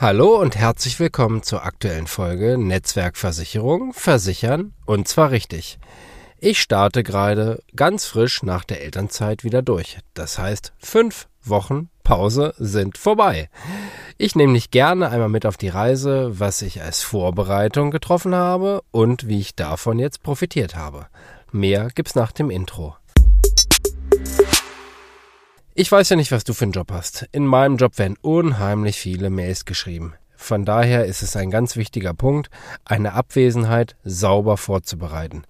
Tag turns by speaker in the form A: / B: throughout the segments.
A: Hallo und herzlich willkommen zur aktuellen Folge Netzwerkversicherung versichern und zwar richtig. Ich starte gerade ganz frisch nach der Elternzeit wieder durch. Das heißt, fünf Wochen Pause sind vorbei. Ich nehme dich gerne einmal mit auf die Reise, was ich als Vorbereitung getroffen habe und wie ich davon jetzt profitiert habe. Mehr gibt's nach dem Intro. Ich weiß ja nicht, was du für einen Job hast. In meinem Job werden unheimlich viele Mails geschrieben. Von daher ist es ein ganz wichtiger Punkt, eine Abwesenheit sauber vorzubereiten.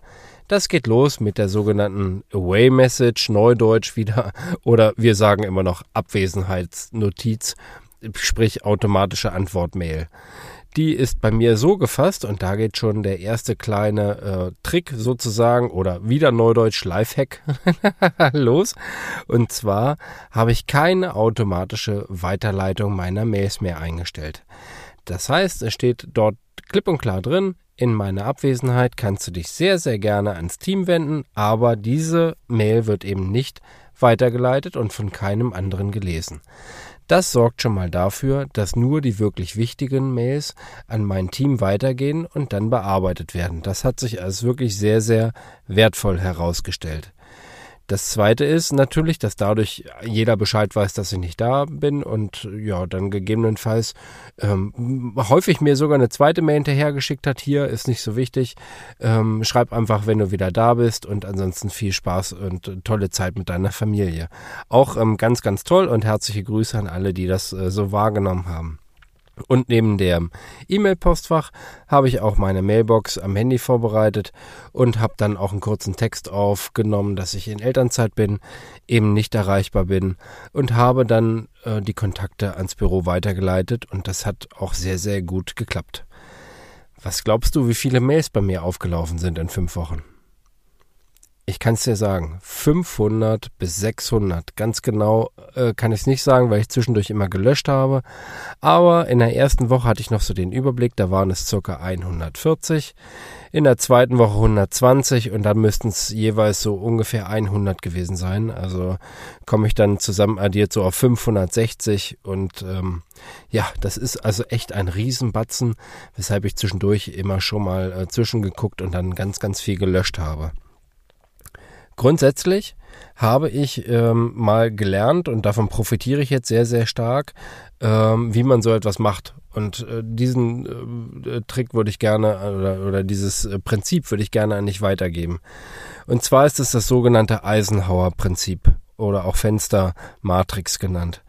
A: Das geht los mit der sogenannten Away Message, Neudeutsch wieder, oder wir sagen immer noch Abwesenheitsnotiz, sprich automatische Antwortmail die ist bei mir so gefasst und da geht schon der erste kleine äh, Trick sozusagen oder wieder Neudeutsch Lifehack los. Und zwar habe ich keine automatische Weiterleitung meiner Mails mehr eingestellt. Das heißt, es steht dort klipp und klar drin, in meiner Abwesenheit kannst du dich sehr, sehr gerne ans Team wenden, aber diese Mail wird eben nicht weitergeleitet und von keinem anderen gelesen. Das sorgt schon mal dafür, dass nur die wirklich wichtigen Mails an mein Team weitergehen und dann bearbeitet werden. Das hat sich als wirklich sehr, sehr wertvoll herausgestellt. Das zweite ist natürlich, dass dadurch jeder Bescheid weiß, dass ich nicht da bin und ja, dann gegebenenfalls ähm, häufig mir sogar eine zweite Mail hinterhergeschickt hat. Hier ist nicht so wichtig. Ähm, schreib einfach, wenn du wieder da bist und ansonsten viel Spaß und tolle Zeit mit deiner Familie. Auch ähm, ganz, ganz toll und herzliche Grüße an alle, die das äh, so wahrgenommen haben. Und neben dem E-Mail-Postfach habe ich auch meine Mailbox am Handy vorbereitet und habe dann auch einen kurzen Text aufgenommen, dass ich in Elternzeit bin, eben nicht erreichbar bin und habe dann äh, die Kontakte ans Büro weitergeleitet und das hat auch sehr, sehr gut geklappt. Was glaubst du, wie viele Mails bei mir aufgelaufen sind in fünf Wochen? Ich kann es dir sagen, 500 bis 600. Ganz genau äh, kann ich es nicht sagen, weil ich zwischendurch immer gelöscht habe. Aber in der ersten Woche hatte ich noch so den Überblick, da waren es circa 140. In der zweiten Woche 120 und dann müssten es jeweils so ungefähr 100 gewesen sein. Also komme ich dann zusammen addiert so auf 560 und ähm, ja, das ist also echt ein Riesenbatzen, weshalb ich zwischendurch immer schon mal äh, zwischengeguckt und dann ganz, ganz viel gelöscht habe. Grundsätzlich habe ich ähm, mal gelernt und davon profitiere ich jetzt sehr, sehr stark, ähm, wie man so etwas macht. Und äh, diesen äh, Trick würde ich gerne oder, oder dieses äh, Prinzip würde ich gerne an dich weitergeben. Und zwar ist es das sogenannte Eisenhower-Prinzip oder auch Fenster-Matrix genannt.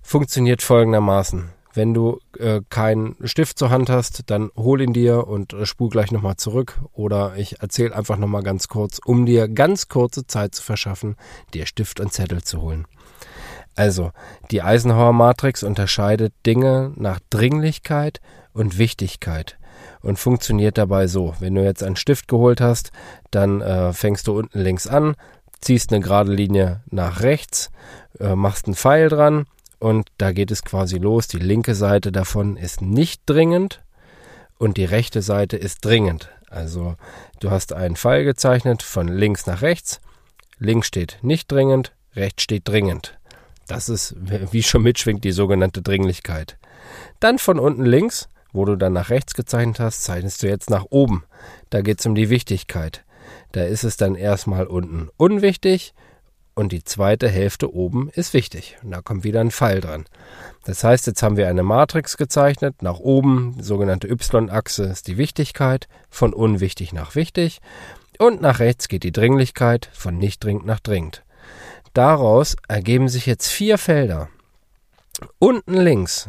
A: Funktioniert folgendermaßen. Wenn du äh, keinen Stift zur Hand hast, dann hol ihn dir und äh, spul gleich nochmal zurück. Oder ich erzähle einfach nochmal ganz kurz, um dir ganz kurze Zeit zu verschaffen, dir Stift und Zettel zu holen. Also, die Eisenhower Matrix unterscheidet Dinge nach Dringlichkeit und Wichtigkeit und funktioniert dabei so. Wenn du jetzt einen Stift geholt hast, dann äh, fängst du unten links an, ziehst eine gerade Linie nach rechts, äh, machst einen Pfeil dran und da geht es quasi los. Die linke Seite davon ist nicht dringend und die rechte Seite ist dringend. Also du hast einen Pfeil gezeichnet von links nach rechts. Links steht nicht dringend, rechts steht dringend. Das ist, wie schon mitschwingt, die sogenannte Dringlichkeit. Dann von unten links, wo du dann nach rechts gezeichnet hast, zeichnest du jetzt nach oben. Da geht es um die Wichtigkeit. Da ist es dann erstmal unten unwichtig und die zweite Hälfte oben ist wichtig. Und da kommt wieder ein Pfeil dran. Das heißt, jetzt haben wir eine Matrix gezeichnet. Nach oben, sogenannte Y-Achse, ist die Wichtigkeit, von unwichtig nach wichtig. Und nach rechts geht die Dringlichkeit, von nicht dringend nach dringend. Daraus ergeben sich jetzt vier Felder. Unten links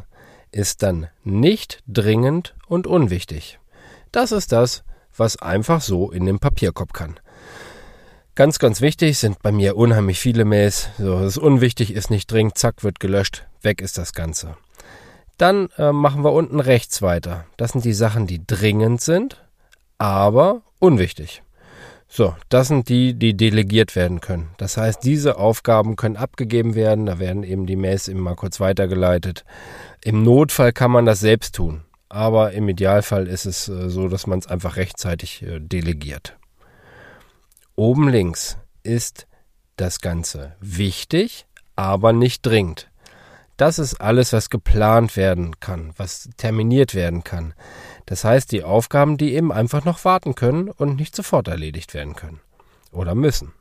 A: ist dann nicht dringend und unwichtig. Das ist das, was einfach so in den Papierkorb kann. Ganz, ganz wichtig sind bei mir unheimlich viele Mails. So, das ist unwichtig, ist nicht dringend, zack, wird gelöscht, weg ist das Ganze. Dann äh, machen wir unten rechts weiter. Das sind die Sachen, die dringend sind, aber unwichtig. So, das sind die, die delegiert werden können. Das heißt, diese Aufgaben können abgegeben werden. Da werden eben die Mails immer kurz weitergeleitet. Im Notfall kann man das selbst tun. Aber im Idealfall ist es äh, so, dass man es einfach rechtzeitig äh, delegiert. Oben links ist das Ganze wichtig, aber nicht dringend. Das ist alles, was geplant werden kann, was terminiert werden kann. Das heißt, die Aufgaben, die eben einfach noch warten können und nicht sofort erledigt werden können. Oder müssen.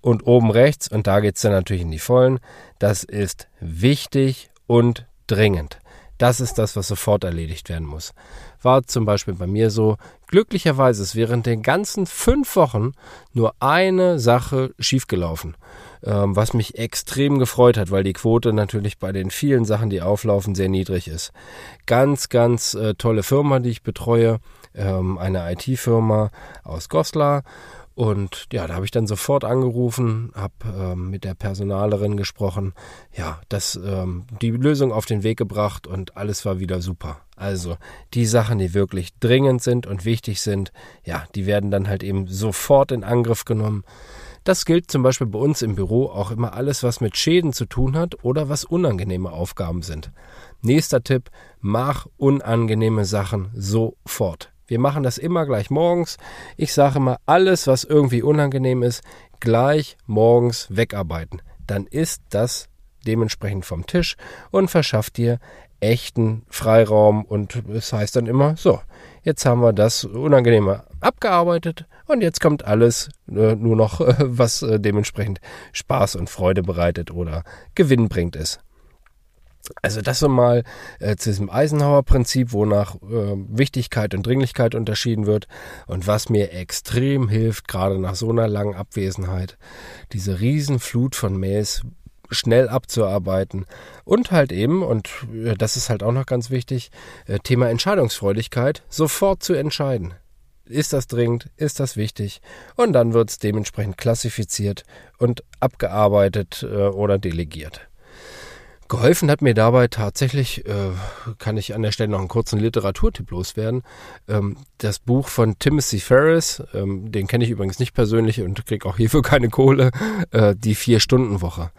A: Und oben rechts, und da geht es dann natürlich in die Vollen, das ist wichtig und dringend. Das ist das, was sofort erledigt werden muss. War zum Beispiel bei mir so, glücklicherweise ist während den ganzen fünf Wochen nur eine Sache schiefgelaufen, ähm, was mich extrem gefreut hat, weil die Quote natürlich bei den vielen Sachen, die auflaufen, sehr niedrig ist. Ganz, ganz äh, tolle Firma, die ich betreue, ähm, eine IT-Firma aus Goslar und ja, da habe ich dann sofort angerufen, habe ähm, mit der Personalerin gesprochen, ja, das, ähm, die Lösung auf den Weg gebracht und alles war wieder super. Also die Sachen, die wirklich dringend sind und wichtig sind, ja, die werden dann halt eben sofort in Angriff genommen. Das gilt zum Beispiel bei uns im Büro auch immer alles, was mit Schäden zu tun hat oder was unangenehme Aufgaben sind. Nächster Tipp, mach unangenehme Sachen sofort. Wir machen das immer gleich morgens. Ich sage immer, alles, was irgendwie unangenehm ist, gleich morgens wegarbeiten. Dann ist das dementsprechend vom Tisch und verschafft dir echten Freiraum und es heißt dann immer, so, jetzt haben wir das Unangenehme abgearbeitet und jetzt kommt alles äh, nur noch, was äh, dementsprechend Spaß und Freude bereitet oder Gewinn bringt ist. Also das so mal äh, zu diesem Eisenhower-Prinzip, wonach äh, Wichtigkeit und Dringlichkeit unterschieden wird und was mir extrem hilft, gerade nach so einer langen Abwesenheit, diese Riesenflut von Mails schnell abzuarbeiten und halt eben, und äh, das ist halt auch noch ganz wichtig, äh, Thema Entscheidungsfreudigkeit, sofort zu entscheiden. Ist das dringend? Ist das wichtig? Und dann wird es dementsprechend klassifiziert und abgearbeitet äh, oder delegiert. Geholfen hat mir dabei tatsächlich, äh, kann ich an der Stelle noch einen kurzen Literaturtipp loswerden, ähm, das Buch von Timothy Ferris, ähm, den kenne ich übrigens nicht persönlich und kriege auch hierfür keine Kohle, äh, die Vier-Stunden-Woche,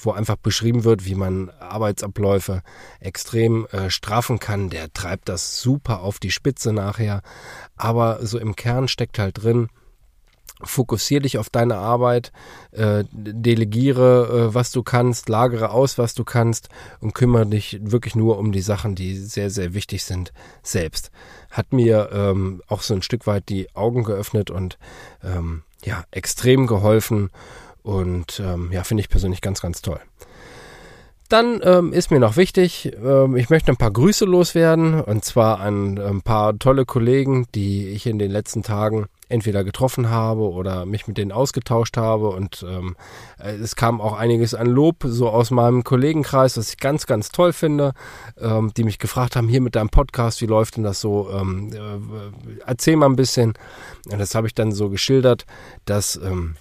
A: wo einfach beschrieben wird, wie man Arbeitsabläufe extrem äh, straffen kann. Der treibt das super auf die Spitze nachher, aber so im Kern steckt halt drin, Fokussier dich auf deine Arbeit, äh, delegiere, äh, was du kannst, lagere aus, was du kannst und kümmere dich wirklich nur um die Sachen, die sehr, sehr wichtig sind, selbst. Hat mir ähm, auch so ein Stück weit die Augen geöffnet und ähm, ja, extrem geholfen und ähm, ja, finde ich persönlich ganz, ganz toll. Dann ähm, ist mir noch wichtig, ähm, ich möchte ein paar Grüße loswerden und zwar an ein paar tolle Kollegen, die ich in den letzten Tagen entweder getroffen habe oder mich mit denen ausgetauscht habe. Und ähm, äh, es kam auch einiges an Lob so aus meinem Kollegenkreis, was ich ganz, ganz toll finde, ähm, die mich gefragt haben, hier mit deinem Podcast, wie läuft denn das so? Ähm, äh, erzähl mal ein bisschen. Und das habe ich dann so geschildert, dass ähm,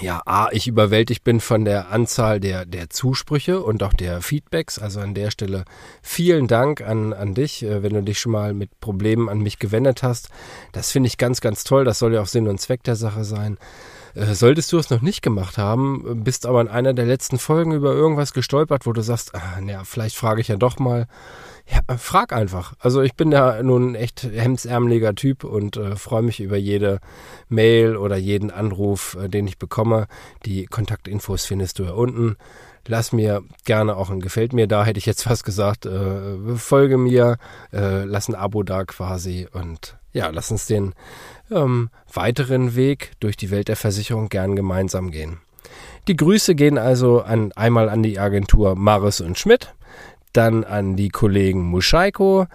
A: ja, A, ich überwältigt bin von der Anzahl der, der Zusprüche und auch der Feedbacks. Also an der Stelle vielen Dank an, an dich, äh, wenn du dich schon mal mit Problemen an mich gewendet hast. Das finde ich ganz, ganz toll. Das soll ja auch Sinn und Zweck der Sache sein. Äh, solltest du es noch nicht gemacht haben, bist aber in einer der letzten Folgen über irgendwas gestolpert, wo du sagst, ah, naja, vielleicht frage ich ja doch mal. Ja, frag einfach. Also ich bin ja nun echt hemdsärmeliger Typ und äh, freue mich über jede Mail oder jeden Anruf, äh, den ich bekomme. Die Kontaktinfos findest du ja unten. Lass mir gerne auch ein Gefällt mir da, hätte ich jetzt fast gesagt. Äh, folge mir, äh, lass ein Abo da quasi und ja, lass uns den ähm, weiteren Weg durch die Welt der Versicherung gern gemeinsam gehen. Die Grüße gehen also an, einmal an die Agentur Maris und Schmidt, dann an die Kollegen Muscheiko,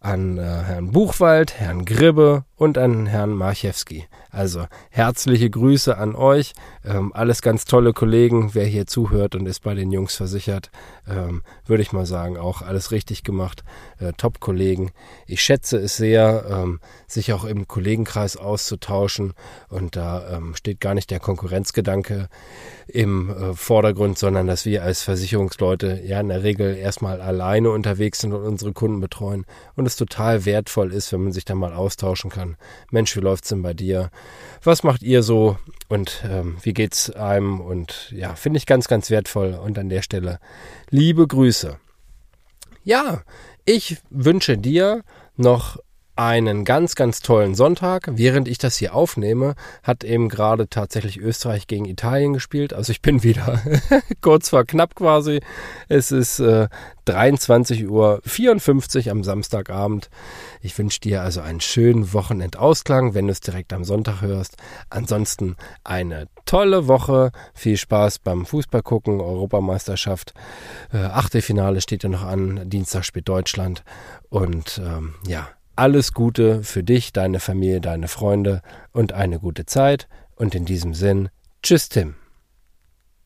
A: an äh, Herrn Buchwald, Herrn Gribbe und an Herrn Marchewski. Also herzliche Grüße an euch. Ähm, alles ganz tolle Kollegen. Wer hier zuhört und ist bei den Jungs versichert, ähm, würde ich mal sagen, auch alles richtig gemacht. Äh, Top-Kollegen. Ich schätze es sehr, ähm, sich auch im Kollegenkreis auszutauschen. Und da ähm, steht gar nicht der Konkurrenzgedanke im äh, Vordergrund, sondern dass wir als Versicherungsleute ja in der Regel erstmal alleine unterwegs sind und unsere Kunden betreuen. Und es total wertvoll ist, wenn man sich da mal austauschen kann Mensch, wie läuft's denn bei dir? Was macht ihr so? Und ähm, wie geht's einem? Und ja, finde ich ganz, ganz wertvoll. Und an der Stelle liebe Grüße. Ja, ich wünsche dir noch einen ganz, ganz tollen Sonntag. Während ich das hier aufnehme, hat eben gerade tatsächlich Österreich gegen Italien gespielt. Also ich bin wieder kurz vor knapp quasi. Es ist äh, 23.54 Uhr am Samstagabend. Ich wünsche dir also einen schönen Wochenendausklang, wenn du es direkt am Sonntag hörst. Ansonsten eine tolle Woche. Viel Spaß beim Fußball gucken, Europameisterschaft. Äh, Achtelfinale steht ja noch an. Dienstag spielt Deutschland. Und ähm, ja, alles Gute für dich, deine Familie, deine Freunde und eine gute Zeit. Und in diesem Sinn, tschüss Tim.